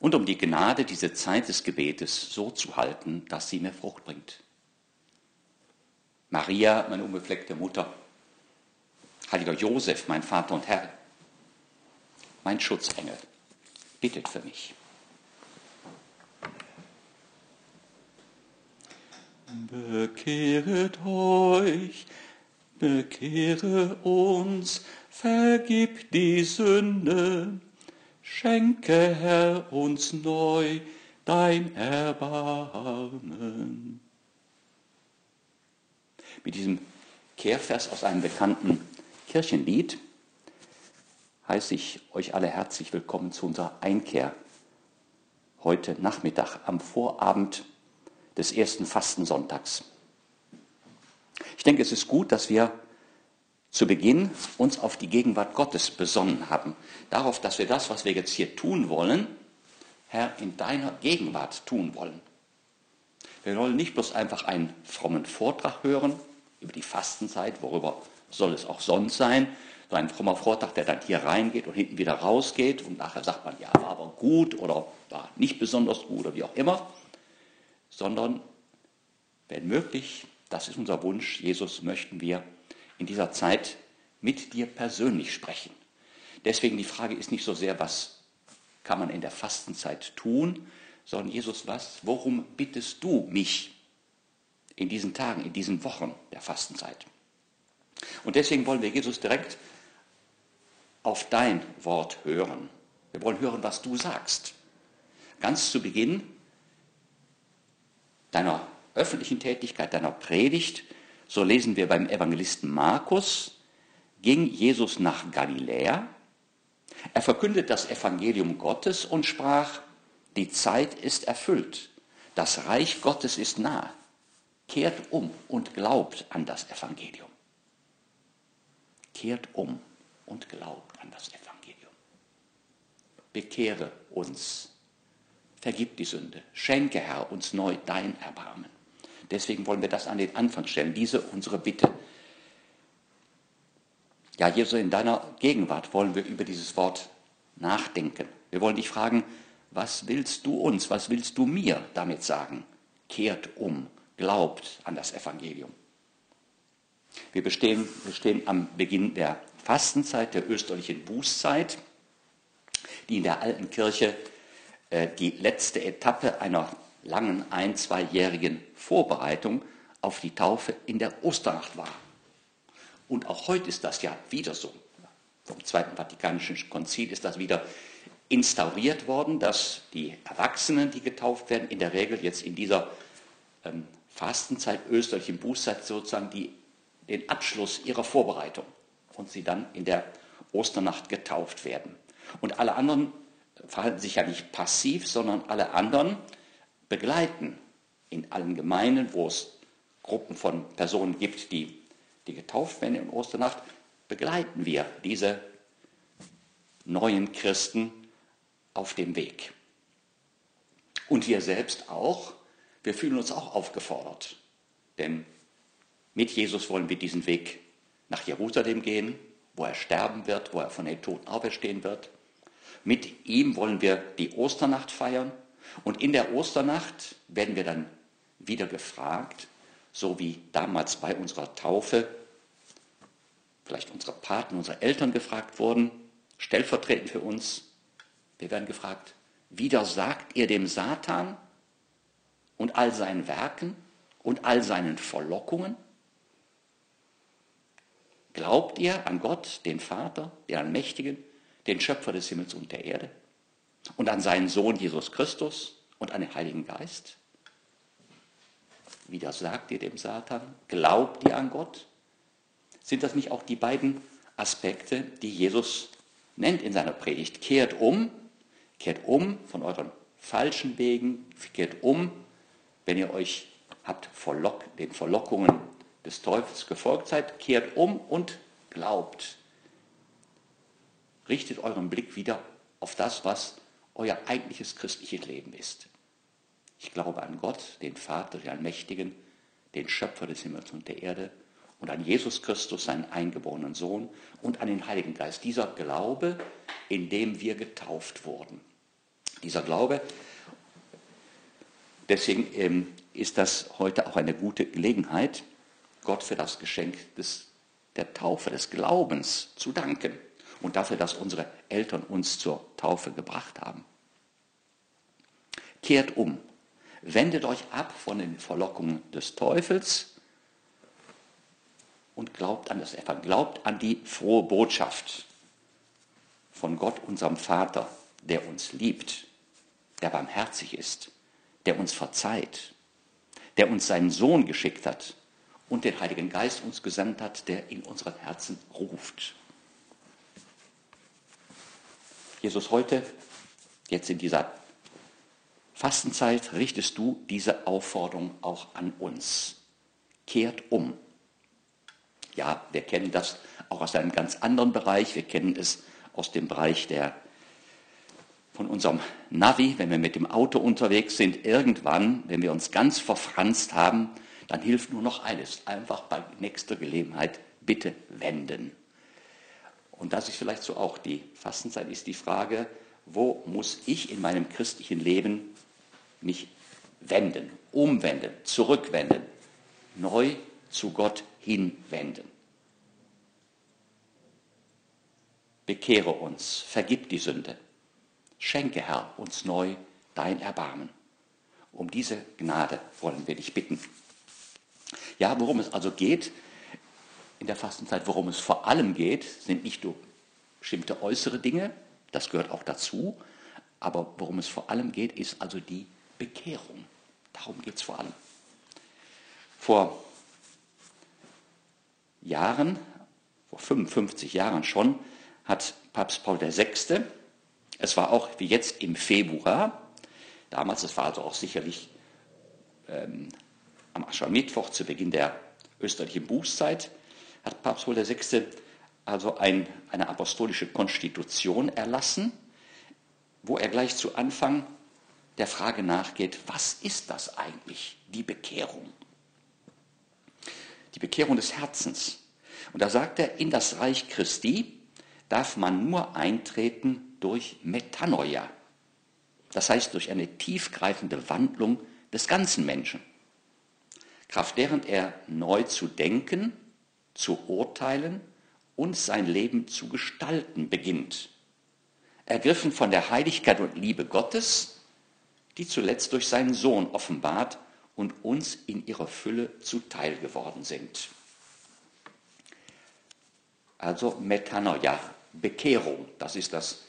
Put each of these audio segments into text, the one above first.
und um die Gnade, diese Zeit des Gebetes so zu halten, dass sie mir Frucht bringt. Maria, meine unbefleckte Mutter, heiliger Josef, mein Vater und Herr, mein Schutzengel, bittet für mich. Bekehret euch, bekehre uns, vergib die Sünde, schenke Herr uns neu dein Erbarmen. Mit diesem Kehrvers aus einem bekannten Kirchenlied heiße ich euch alle herzlich willkommen zu unserer Einkehr heute Nachmittag am Vorabend des ersten Fastensonntags. Ich denke, es ist gut, dass wir zu Beginn uns auf die Gegenwart Gottes besonnen haben. Darauf, dass wir das, was wir jetzt hier tun wollen, Herr, in deiner Gegenwart tun wollen. Wir wollen nicht bloß einfach einen frommen Vortrag hören über die Fastenzeit, worüber soll es auch sonst sein, so ein frommer Vortrag, der dann hier reingeht und hinten wieder rausgeht und nachher sagt man, ja, war aber gut oder war nicht besonders gut oder wie auch immer, sondern wenn möglich, das ist unser Wunsch, Jesus möchten wir in dieser Zeit mit dir persönlich sprechen. Deswegen die Frage ist nicht so sehr, was kann man in der Fastenzeit tun, sondern Jesus, was, worum bittest du mich in diesen Tagen, in diesen Wochen der Fastenzeit? Und deswegen wollen wir Jesus direkt auf dein Wort hören. Wir wollen hören, was du sagst. Ganz zu Beginn deiner öffentlichen Tätigkeit, deiner Predigt, so lesen wir beim Evangelisten Markus, ging Jesus nach Galiläa. Er verkündet das Evangelium Gottes und sprach, die Zeit ist erfüllt, das Reich Gottes ist nahe. Kehrt um und glaubt an das Evangelium. Kehrt um und glaubt an das Evangelium. Bekehre uns, vergib die Sünde, schenke Herr uns neu dein Erbarmen. Deswegen wollen wir das an den Anfang stellen, diese unsere Bitte. Ja, Jesus, in deiner Gegenwart wollen wir über dieses Wort nachdenken. Wir wollen dich fragen, was willst du uns, was willst du mir damit sagen? Kehrt um, glaubt an das Evangelium. Wir, bestehen, wir stehen am Beginn der Fastenzeit, der österlichen Bußzeit, die in der alten Kirche äh, die letzte Etappe einer langen ein-, zweijährigen Vorbereitung auf die Taufe in der Osternacht war. Und auch heute ist das ja wieder so. Vom Zweiten Vatikanischen Konzil ist das wieder instauriert worden, dass die Erwachsenen, die getauft werden, in der Regel jetzt in dieser ähm, Fastenzeit, österlichen Bußzeit sozusagen die, den Abschluss ihrer Vorbereitung und sie dann in der Osternacht getauft werden. Und alle anderen verhalten sich ja nicht passiv, sondern alle anderen begleiten in allen Gemeinden, wo es Gruppen von Personen gibt, die, die getauft werden in Osternacht, begleiten wir diese neuen Christen auf dem Weg. Und wir selbst auch, wir fühlen uns auch aufgefordert. Denn mit Jesus wollen wir diesen Weg nach Jerusalem gehen, wo er sterben wird, wo er von den Toten auferstehen wird. Mit ihm wollen wir die Osternacht feiern und in der Osternacht werden wir dann wieder gefragt, so wie damals bei unserer Taufe, vielleicht unsere Paten, unsere Eltern gefragt wurden, stellvertretend für uns. Wir werden gefragt, wieder sagt ihr dem Satan und all seinen Werken und all seinen Verlockungen? Glaubt ihr an Gott, den Vater, den Allmächtigen, den Schöpfer des Himmels und der Erde? Und an seinen Sohn Jesus Christus und an den Heiligen Geist? Wieder sagt ihr dem Satan, glaubt ihr an Gott? Sind das nicht auch die beiden Aspekte, die Jesus nennt in seiner Predigt? Kehrt um, kehrt um von euren falschen Wegen, kehrt um, wenn ihr euch habt Verlock, den Verlockungen des Teufels gefolgt seid, kehrt um und glaubt. Richtet euren Blick wieder auf das, was euer eigentliches christliches Leben ist. Ich glaube an Gott, den Vater, den Allmächtigen, den Schöpfer des Himmels und der Erde und an Jesus Christus, seinen eingeborenen Sohn und an den Heiligen Geist. Dieser Glaube, in dem wir getauft wurden. Dieser Glaube, deswegen ähm, ist das heute auch eine gute Gelegenheit, Gott für das Geschenk des, der Taufe, des Glaubens zu danken und dafür, dass unsere Eltern uns zur Taufe gebracht haben. Kehrt um, wendet euch ab von den Verlockungen des Teufels und glaubt an das Evangelium, glaubt an die frohe Botschaft von Gott, unserem Vater, der uns liebt, der barmherzig ist, der uns verzeiht, der uns seinen Sohn geschickt hat und den Heiligen Geist uns gesandt hat, der in unseren Herzen ruft. Jesus, heute, jetzt in dieser Fastenzeit, richtest du diese Aufforderung auch an uns. Kehrt um. Ja, wir kennen das auch aus einem ganz anderen Bereich. Wir kennen es aus dem Bereich der, von unserem Navi, wenn wir mit dem Auto unterwegs sind. Irgendwann, wenn wir uns ganz verfranst haben, dann hilft nur noch eines. Einfach bei nächster Gelegenheit bitte wenden. Und das ist vielleicht so auch die Fastenzeit, ist die Frage, wo muss ich in meinem christlichen Leben mich wenden, umwenden, zurückwenden, neu zu Gott hinwenden. Bekehre uns, vergib die Sünde, schenke, Herr, uns neu dein Erbarmen. Um diese Gnade wollen wir dich bitten. Ja, worum es also geht, in der Fastenzeit, worum es vor allem geht, sind nicht nur bestimmte äußere Dinge, das gehört auch dazu, aber worum es vor allem geht, ist also die Bekehrung. Darum geht es vor allem. Vor Jahren, vor 55 Jahren schon, hat Papst Paul VI., es war auch wie jetzt im Februar, damals, es war also auch sicherlich ähm, am Aschermittwoch zu Beginn der österreichischen Bußzeit, hat Papst Paul VI. also ein, eine apostolische Konstitution erlassen, wo er gleich zu Anfang der Frage nachgeht, was ist das eigentlich, die Bekehrung? Die Bekehrung des Herzens. Und da sagt er, in das Reich Christi darf man nur eintreten durch Metanoia. Das heißt durch eine tiefgreifende Wandlung des ganzen Menschen. Kraft deren er neu zu denken zu urteilen und sein Leben zu gestalten beginnt. Ergriffen von der Heiligkeit und Liebe Gottes, die zuletzt durch seinen Sohn offenbart und uns in ihrer Fülle zuteil geworden sind. Also Metanoia, Bekehrung, das ist das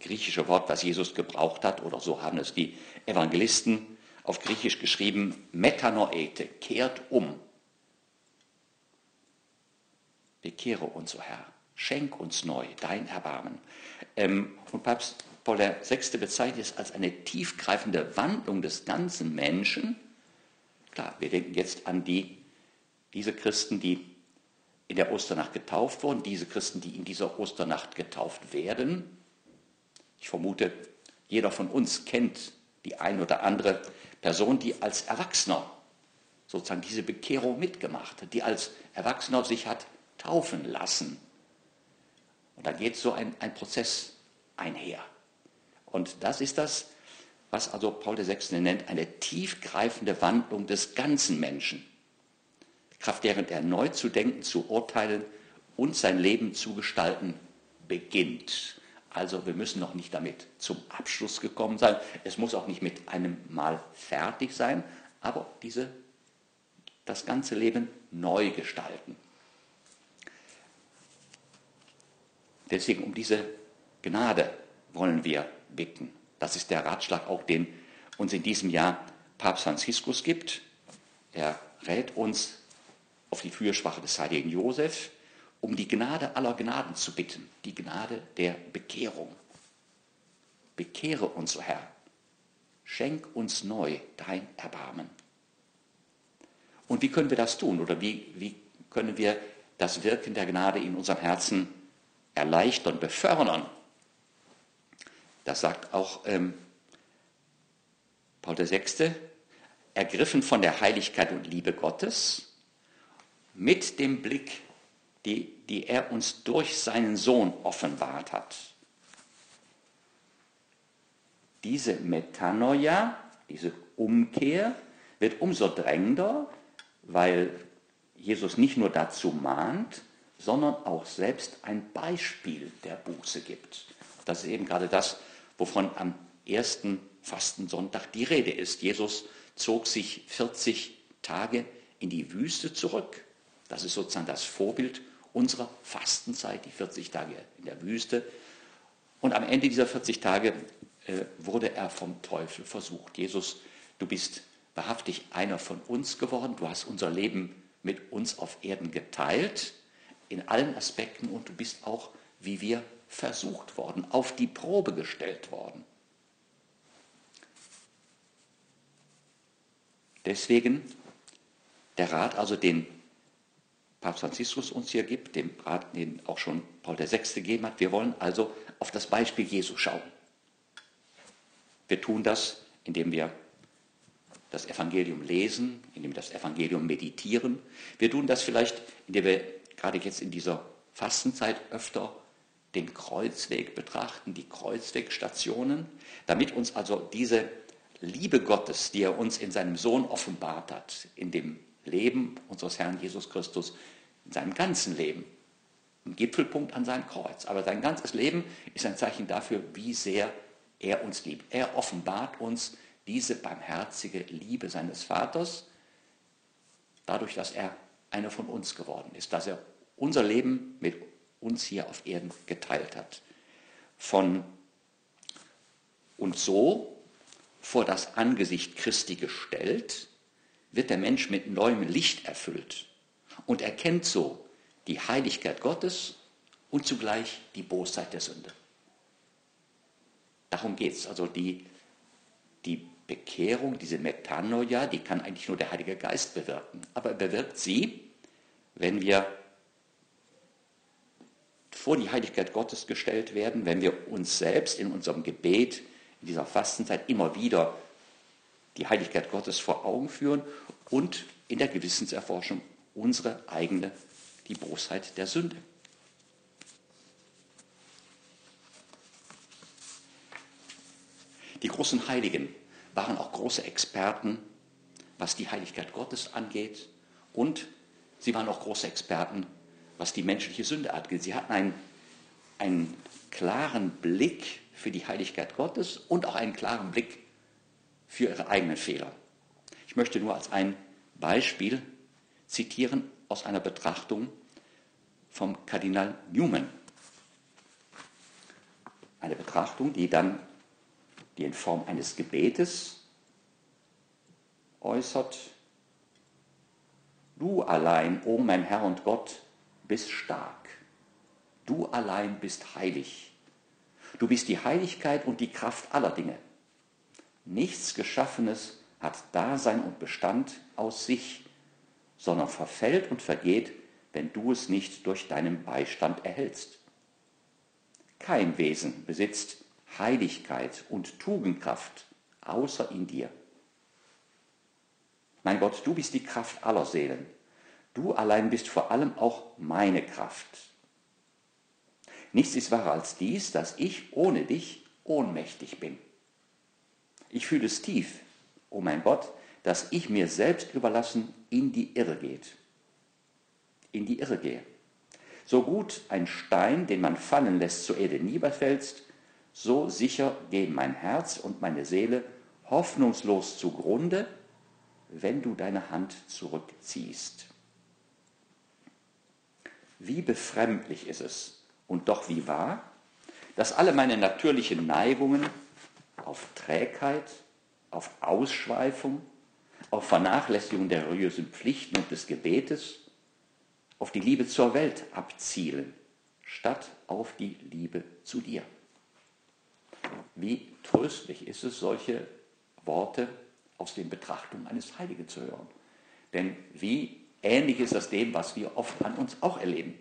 griechische Wort, was Jesus gebraucht hat, oder so haben es die Evangelisten auf Griechisch geschrieben, Metanoete, kehrt um. Bekehre uns, o Herr, schenk uns neu dein Erbarmen. Ähm, und Papst Paul VI. bezeichnet es als eine tiefgreifende Wandlung des ganzen Menschen. Klar, wir denken jetzt an die, diese Christen, die in der Osternacht getauft wurden, diese Christen, die in dieser Osternacht getauft werden. Ich vermute, jeder von uns kennt die ein oder andere Person, die als Erwachsener sozusagen diese Bekehrung mitgemacht hat, die als Erwachsener sich hat taufen lassen. Und da geht so ein, ein Prozess einher. Und das ist das, was also Paul VI. nennt, eine tiefgreifende Wandlung des ganzen Menschen. Kraft deren er neu zu denken, zu urteilen und sein Leben zu gestalten beginnt. Also wir müssen noch nicht damit zum Abschluss gekommen sein. Es muss auch nicht mit einem Mal fertig sein, aber diese, das ganze Leben neu gestalten. Deswegen um diese Gnade wollen wir bitten. Das ist der Ratschlag auch, den uns in diesem Jahr Papst Franziskus gibt. Er rät uns auf die Fürsprache des heiligen Josef, um die Gnade aller Gnaden zu bitten, die Gnade der Bekehrung. Bekehre uns, o Herr, schenk uns neu dein Erbarmen. Und wie können wir das tun? Oder wie, wie können wir das Wirken der Gnade in unserem Herzen erleichtern, befördern? Das sagt auch ähm, Paul VI., ergriffen von der Heiligkeit und Liebe Gottes, mit dem Blick, die, die er uns durch seinen Sohn offenbart hat. Diese Metanoia, diese Umkehr, wird umso drängender, weil Jesus nicht nur dazu mahnt, sondern auch selbst ein Beispiel der Buße gibt. Das ist eben gerade das, wovon am ersten Fastensonntag die Rede ist. Jesus zog sich 40 Tage in die Wüste zurück. Das ist sozusagen das Vorbild unserer Fastenzeit, die 40 Tage in der Wüste. Und am Ende dieser 40 Tage äh, wurde er vom Teufel versucht. Jesus, du bist wahrhaftig einer von uns geworden, du hast unser Leben mit uns auf Erden geteilt, in allen Aspekten, und du bist auch, wie wir, versucht worden, auf die Probe gestellt worden. Deswegen der Rat, also den Papst Franziskus uns hier gibt, den Rat, den auch schon Paul VI. gegeben hat, wir wollen also auf das Beispiel Jesu schauen. Wir tun das, indem wir das Evangelium lesen, indem wir das Evangelium meditieren. Wir tun das vielleicht, indem wir gerade jetzt in dieser Fastenzeit öfter den Kreuzweg betrachten, die Kreuzwegstationen, damit uns also diese Liebe Gottes, die er uns in seinem Sohn offenbart hat, in dem Leben unseres Herrn Jesus Christus, in seinem ganzen Leben, ein Gipfelpunkt an seinem Kreuz. Aber sein ganzes Leben ist ein Zeichen dafür, wie sehr er uns liebt. Er offenbart uns diese barmherzige Liebe seines Vaters, dadurch, dass er einer von uns geworden ist, dass er unser Leben mit uns hier auf Erden geteilt hat. Von und so vor das Angesicht Christi gestellt, wird der Mensch mit neuem Licht erfüllt und erkennt so die Heiligkeit Gottes und zugleich die Bosheit der Sünde. Darum geht es. Also die, die Bekehrung, diese Metanoia, die kann eigentlich nur der Heilige Geist bewirken. Aber er bewirkt sie, wenn wir vor die Heiligkeit Gottes gestellt werden, wenn wir uns selbst in unserem Gebet in dieser Fastenzeit immer wieder die Heiligkeit Gottes vor Augen führen und in der Gewissenserforschung unsere eigene, die Bosheit der Sünde. Die großen Heiligen waren auch große Experten, was die Heiligkeit Gottes angeht und sie waren auch große Experten, was die menschliche Sünde angeht. Sie hatten einen, einen klaren Blick für die Heiligkeit Gottes und auch einen klaren Blick für ihre eigenen Fehler. Ich möchte nur als ein Beispiel zitieren aus einer Betrachtung vom Kardinal Newman. Eine Betrachtung, die dann die in Form eines Gebetes äußert. Du allein, o oh mein Herr und Gott, bist stark. Du allein bist heilig. Du bist die Heiligkeit und die Kraft aller Dinge. Nichts Geschaffenes hat Dasein und Bestand aus sich, sondern verfällt und vergeht, wenn du es nicht durch deinen Beistand erhältst. Kein Wesen besitzt Heiligkeit und Tugendkraft außer in dir. Mein Gott, du bist die Kraft aller Seelen. Du allein bist vor allem auch meine Kraft. Nichts ist wahrer als dies, dass ich ohne dich ohnmächtig bin. Ich fühle es tief, o oh mein Gott, dass ich mir selbst überlassen in die Irre geht. In die Irre gehe. So gut ein Stein, den man fallen lässt, zur Erde niederfällst, so sicher gehen mein Herz und meine Seele hoffnungslos zugrunde, wenn du deine Hand zurückziehst. Wie befremdlich ist es, und doch wie wahr, dass alle meine natürlichen Neigungen auf Trägheit, auf Ausschweifung, auf Vernachlässigung der religiösen Pflichten und des Gebetes, auf die Liebe zur Welt abzielen, statt auf die Liebe zu dir. Wie tröstlich ist es, solche Worte aus den Betrachtungen eines Heiligen zu hören. Denn wie ähnlich ist das dem, was wir oft an uns auch erleben.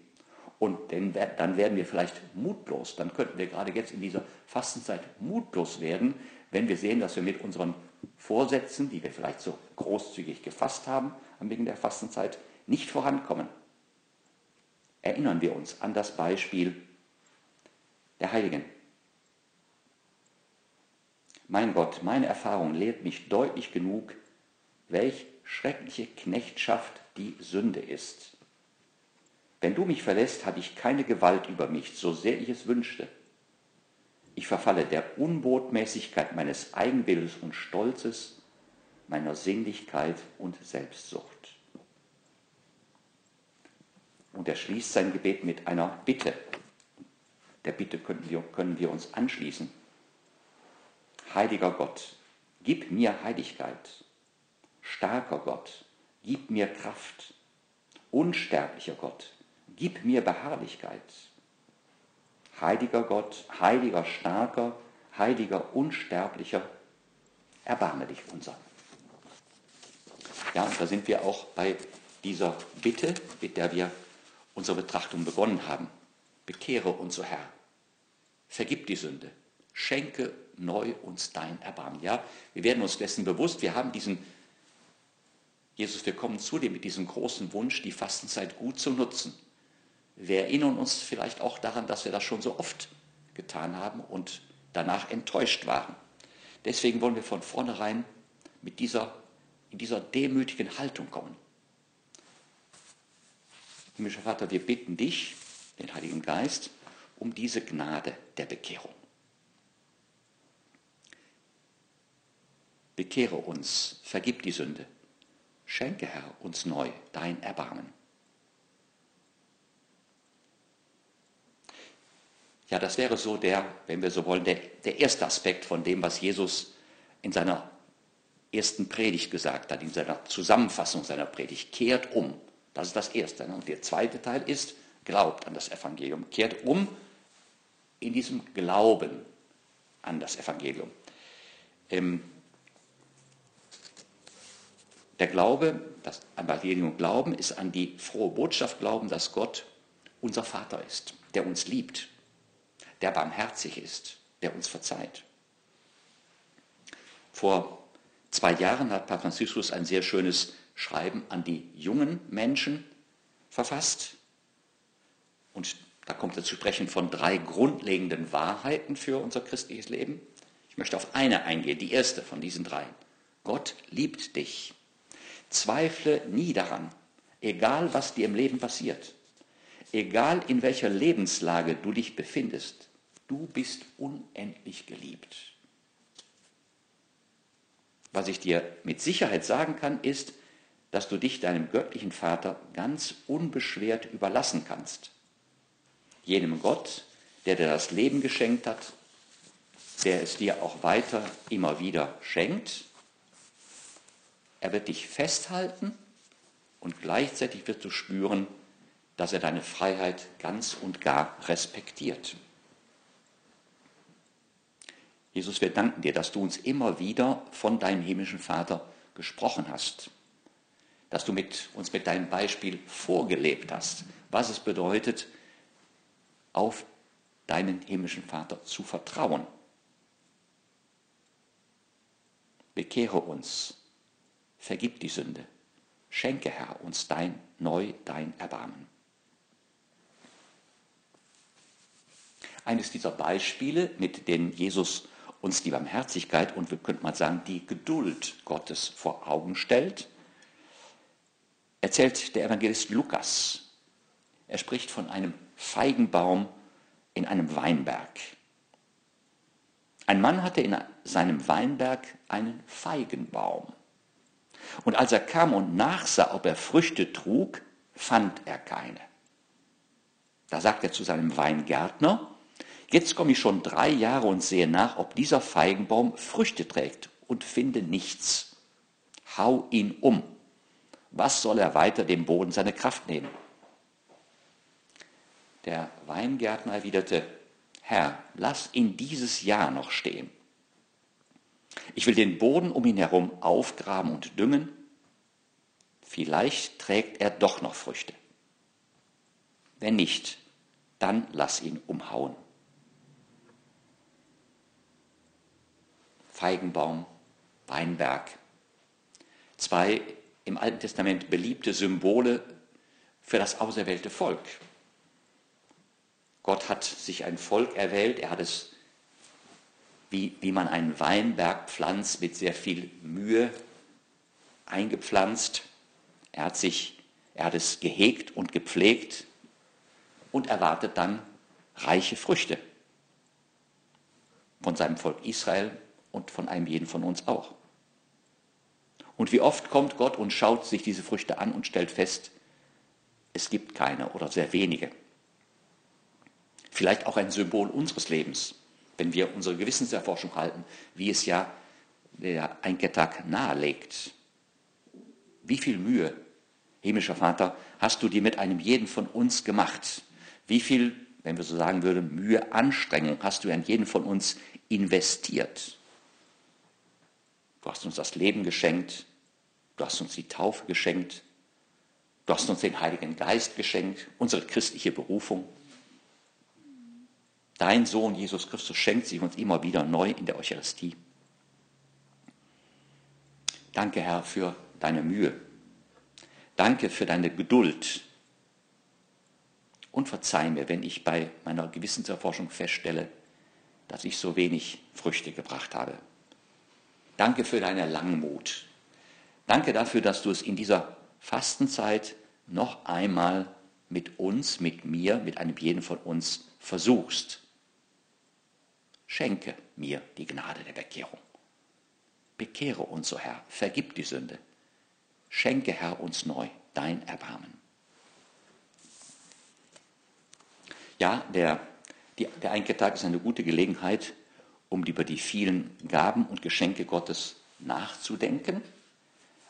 Und denn, dann werden wir vielleicht mutlos. Dann könnten wir gerade jetzt in dieser Fastenzeit mutlos werden, wenn wir sehen, dass wir mit unseren Vorsätzen, die wir vielleicht so großzügig gefasst haben am Beginn der Fastenzeit, nicht vorankommen. Erinnern wir uns an das Beispiel der Heiligen. Mein Gott, meine Erfahrung lehrt mich deutlich genug, welch schreckliche Knechtschaft die Sünde ist. Wenn du mich verlässt, habe ich keine Gewalt über mich, so sehr ich es wünschte. Ich verfalle der Unbotmäßigkeit meines Eigenwillens und Stolzes, meiner Sinnlichkeit und Selbstsucht. Und er schließt sein Gebet mit einer Bitte. Der Bitte können wir, können wir uns anschließen. Heiliger Gott, gib mir Heiligkeit. Starker Gott, gib mir Kraft. Unsterblicher Gott, gib mir Beharrlichkeit. Heiliger Gott, heiliger, starker, heiliger, unsterblicher, erbarme dich unser. Ja, und da sind wir auch bei dieser Bitte, mit der wir unsere Betrachtung begonnen haben. Bekehre uns, o Herr. Vergib die Sünde. Schenke neu uns dein Erbarmen. Ja, wir werden uns dessen bewusst, wir haben diesen, Jesus, wir kommen zu dir mit diesem großen Wunsch, die Fastenzeit gut zu nutzen. Wir erinnern uns vielleicht auch daran, dass wir das schon so oft getan haben und danach enttäuscht waren. Deswegen wollen wir von vornherein mit dieser, in dieser demütigen Haltung kommen. Himmlischer Vater, wir bitten dich, den Heiligen Geist, um diese Gnade der Bekehrung. Bekehre uns, vergib die Sünde. Schenke, Herr, uns neu dein Erbarmen. Ja, das wäre so der, wenn wir so wollen, der, der erste Aspekt von dem, was Jesus in seiner ersten Predigt gesagt hat, in seiner Zusammenfassung seiner Predigt. Kehrt um. Das ist das Erste. Und der zweite Teil ist, glaubt an das Evangelium. Kehrt um in diesem Glauben an das Evangelium. Ähm, der Glaube, das Evangelium Glauben, ist an die frohe Botschaft Glauben, dass Gott unser Vater ist, der uns liebt, der barmherzig ist, der uns verzeiht. Vor zwei Jahren hat Papst Franziskus ein sehr schönes Schreiben an die jungen Menschen verfasst. Und da kommt er zu sprechen von drei grundlegenden Wahrheiten für unser christliches Leben. Ich möchte auf eine eingehen, die erste von diesen drei. Gott liebt dich. Zweifle nie daran, egal was dir im Leben passiert, egal in welcher Lebenslage du dich befindest, du bist unendlich geliebt. Was ich dir mit Sicherheit sagen kann, ist, dass du dich deinem göttlichen Vater ganz unbeschwert überlassen kannst. Jenem Gott, der dir das Leben geschenkt hat, der es dir auch weiter immer wieder schenkt. Er wird dich festhalten und gleichzeitig wirst du spüren, dass er deine Freiheit ganz und gar respektiert. Jesus, wir danken dir, dass du uns immer wieder von deinem himmlischen Vater gesprochen hast, dass du mit, uns mit deinem Beispiel vorgelebt hast, was es bedeutet, auf deinen himmlischen Vater zu vertrauen. Bekehre uns, vergib die Sünde, schenke, Herr, uns dein neu dein Erbarmen. Eines dieser Beispiele, mit denen Jesus uns die Barmherzigkeit und wir könnten mal sagen die Geduld Gottes vor Augen stellt, erzählt der Evangelist Lukas. Er spricht von einem Feigenbaum in einem Weinberg. Ein Mann hatte in seinem Weinberg einen Feigenbaum. Und als er kam und nachsah, ob er Früchte trug, fand er keine. Da sagt er zu seinem Weingärtner, jetzt komme ich schon drei Jahre und sehe nach, ob dieser Feigenbaum Früchte trägt und finde nichts. Hau ihn um. Was soll er weiter dem Boden seine Kraft nehmen? Der Weingärtner erwiderte, Herr, lass ihn dieses Jahr noch stehen. Ich will den Boden um ihn herum aufgraben und düngen. Vielleicht trägt er doch noch Früchte. Wenn nicht, dann lass ihn umhauen. Feigenbaum, Weinberg. Zwei im Alten Testament beliebte Symbole für das auserwählte Volk. Gott hat sich ein Volk erwählt, er hat es, wie, wie man einen Weinberg pflanzt, mit sehr viel Mühe eingepflanzt. Er hat, sich, er hat es gehegt und gepflegt und erwartet dann reiche Früchte von seinem Volk Israel und von einem jeden von uns auch. Und wie oft kommt Gott und schaut sich diese Früchte an und stellt fest, es gibt keine oder sehr wenige. Vielleicht auch ein Symbol unseres Lebens, wenn wir unsere Gewissenserforschung halten, wie es ja der Einkettag nahelegt. Wie viel Mühe, himmlischer Vater, hast du dir mit einem jeden von uns gemacht? Wie viel, wenn wir so sagen würden, Mühe, Anstrengung hast du an jeden von uns investiert? Du hast uns das Leben geschenkt, du hast uns die Taufe geschenkt, du hast uns den Heiligen Geist geschenkt, unsere christliche Berufung. Dein Sohn Jesus Christus schenkt sie uns immer wieder neu in der Eucharistie. Danke, Herr, für deine Mühe. Danke für deine Geduld. Und verzeih mir, wenn ich bei meiner Gewissenserforschung feststelle, dass ich so wenig Früchte gebracht habe. Danke für deine Langmut. Danke dafür, dass du es in dieser Fastenzeit noch einmal mit uns, mit mir, mit einem jeden von uns versuchst. Schenke mir die Gnade der Bekehrung. Bekehre uns, o oh Herr, vergib die Sünde. Schenke, Herr, uns neu dein Erbarmen. Ja, der, die, der Einketag ist eine gute Gelegenheit, um über die vielen Gaben und Geschenke Gottes nachzudenken.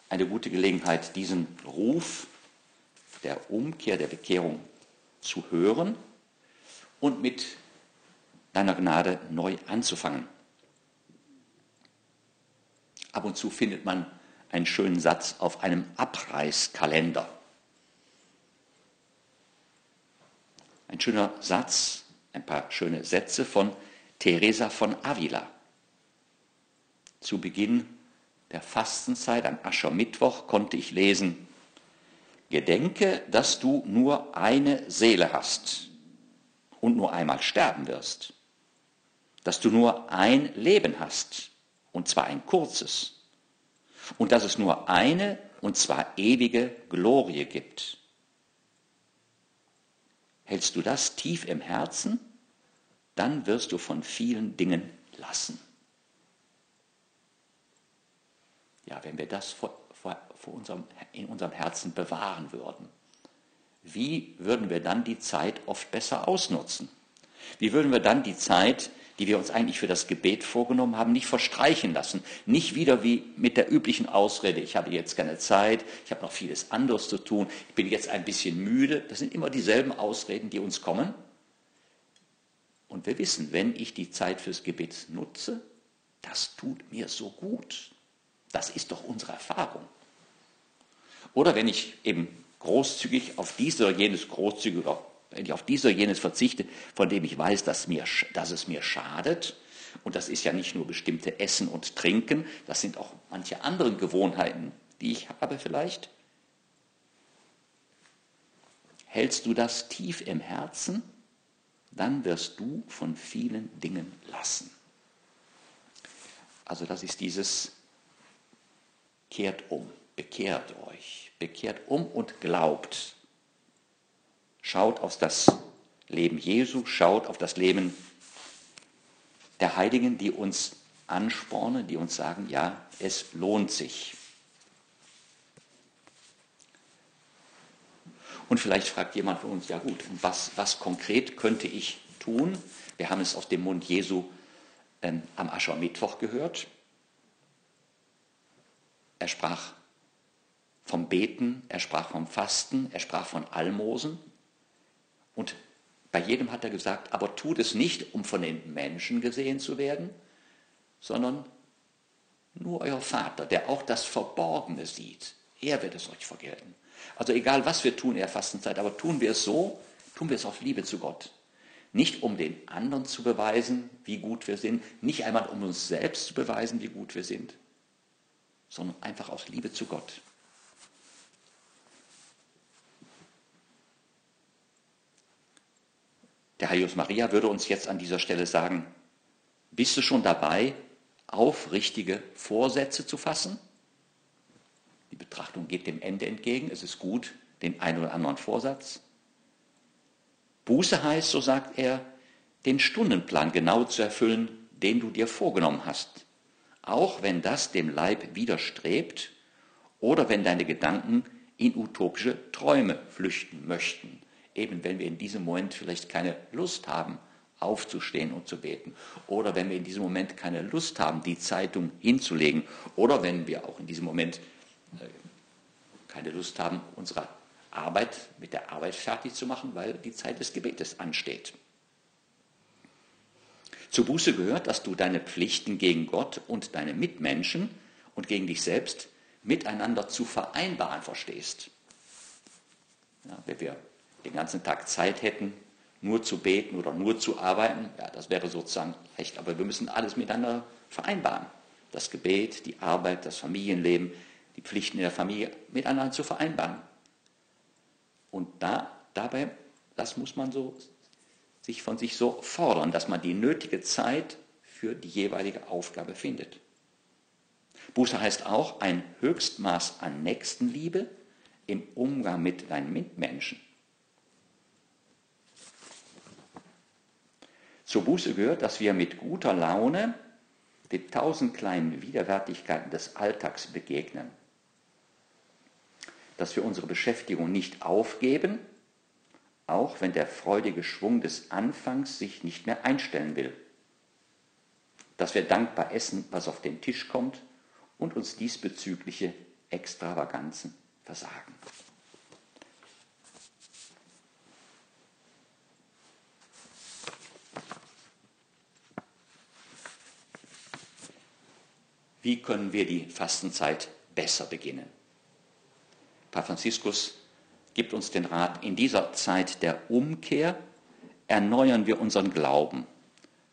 Eine gute Gelegenheit, diesen Ruf der Umkehr, der Bekehrung zu hören und mit deiner Gnade neu anzufangen. Ab und zu findet man einen schönen Satz auf einem Abreißkalender. Ein schöner Satz, ein paar schöne Sätze von Teresa von Avila. Zu Beginn der Fastenzeit, am Aschermittwoch, konnte ich lesen, Gedenke, dass du nur eine Seele hast und nur einmal sterben wirst, dass du nur ein Leben hast, und zwar ein kurzes, und dass es nur eine, und zwar ewige Glorie gibt. Hältst du das tief im Herzen, dann wirst du von vielen Dingen lassen. Ja, wenn wir das vor, vor, vor unserem, in unserem Herzen bewahren würden, wie würden wir dann die Zeit oft besser ausnutzen? Wie würden wir dann die Zeit die wir uns eigentlich für das Gebet vorgenommen haben, nicht verstreichen lassen. Nicht wieder wie mit der üblichen Ausrede, ich habe jetzt keine Zeit, ich habe noch vieles anderes zu tun, ich bin jetzt ein bisschen müde. Das sind immer dieselben Ausreden, die uns kommen. Und wir wissen, wenn ich die Zeit fürs Gebet nutze, das tut mir so gut. Das ist doch unsere Erfahrung. Oder wenn ich eben großzügig auf dies oder jenes großzügig oder wenn ich auf dies oder jenes verzichte, von dem ich weiß, dass, mir, dass es mir schadet, und das ist ja nicht nur bestimmte Essen und Trinken, das sind auch manche andere Gewohnheiten, die ich habe vielleicht. Hältst du das tief im Herzen, dann wirst du von vielen Dingen lassen. Also das ist dieses kehrt um, bekehrt euch, bekehrt um und glaubt schaut auf das Leben Jesu, schaut auf das Leben der Heiligen, die uns anspornen, die uns sagen, ja, es lohnt sich. Und vielleicht fragt jemand von uns, ja gut, was, was konkret könnte ich tun? Wir haben es aus dem Mund Jesu ähm, am Aschermittwoch gehört. Er sprach vom Beten, er sprach vom Fasten, er sprach von Almosen. Und bei jedem hat er gesagt, aber tut es nicht, um von den Menschen gesehen zu werden, sondern nur euer Vater, der auch das Verborgene sieht, Er wird es euch vergelten. Also egal, was wir tun in der Fastenzeit, aber tun wir es so, tun wir es aus Liebe zu Gott. Nicht um den anderen zu beweisen, wie gut wir sind, nicht einmal um uns selbst zu beweisen, wie gut wir sind, sondern einfach aus Liebe zu Gott. Der Heilige Maria würde uns jetzt an dieser Stelle sagen, bist du schon dabei, aufrichtige Vorsätze zu fassen? Die Betrachtung geht dem Ende entgegen. Es ist gut, den einen oder anderen Vorsatz. Buße heißt, so sagt er, den Stundenplan genau zu erfüllen, den du dir vorgenommen hast. Auch wenn das dem Leib widerstrebt oder wenn deine Gedanken in utopische Träume flüchten möchten. Eben wenn wir in diesem Moment vielleicht keine Lust haben, aufzustehen und zu beten. Oder wenn wir in diesem Moment keine Lust haben, die Zeitung hinzulegen. Oder wenn wir auch in diesem Moment äh, keine Lust haben, unsere Arbeit mit der Arbeit fertig zu machen, weil die Zeit des Gebetes ansteht. Zur Buße gehört, dass du deine Pflichten gegen Gott und deine Mitmenschen und gegen dich selbst miteinander zu vereinbaren verstehst. Ja, wenn wir den ganzen Tag Zeit hätten, nur zu beten oder nur zu arbeiten, ja, das wäre sozusagen recht. Aber wir müssen alles miteinander vereinbaren. Das Gebet, die Arbeit, das Familienleben, die Pflichten in der Familie miteinander zu vereinbaren. Und da, dabei, das muss man so, sich von sich so fordern, dass man die nötige Zeit für die jeweilige Aufgabe findet. Buße heißt auch ein Höchstmaß an Nächstenliebe im Umgang mit deinen Mitmenschen. Zur Buße gehört, dass wir mit guter Laune den tausend kleinen Widerwärtigkeiten des Alltags begegnen dass wir unsere Beschäftigung nicht aufgeben, auch wenn der freudige Schwung des Anfangs sich nicht mehr einstellen will. Dass wir dankbar essen, was auf den Tisch kommt und uns diesbezügliche Extravaganzen versagen. Wie können wir die Fastenzeit besser beginnen? Papst Franziskus gibt uns den Rat, in dieser Zeit der Umkehr erneuern wir unseren Glauben,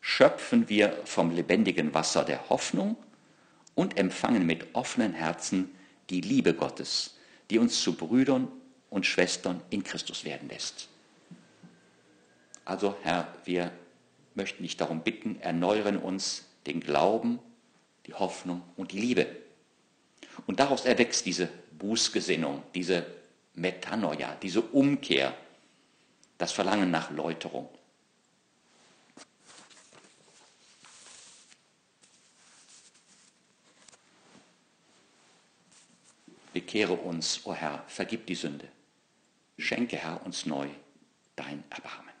schöpfen wir vom lebendigen Wasser der Hoffnung und empfangen mit offenen Herzen die Liebe Gottes, die uns zu Brüdern und Schwestern in Christus werden lässt. Also Herr, wir möchten dich darum bitten, erneuern uns den Glauben, die Hoffnung und die Liebe. Und daraus erwächst diese Bußgesinnung, diese Metanoia, diese Umkehr, das Verlangen nach Läuterung. Bekehre uns, o oh Herr, vergib die Sünde. Schenke, Herr, uns neu dein Erbarmen.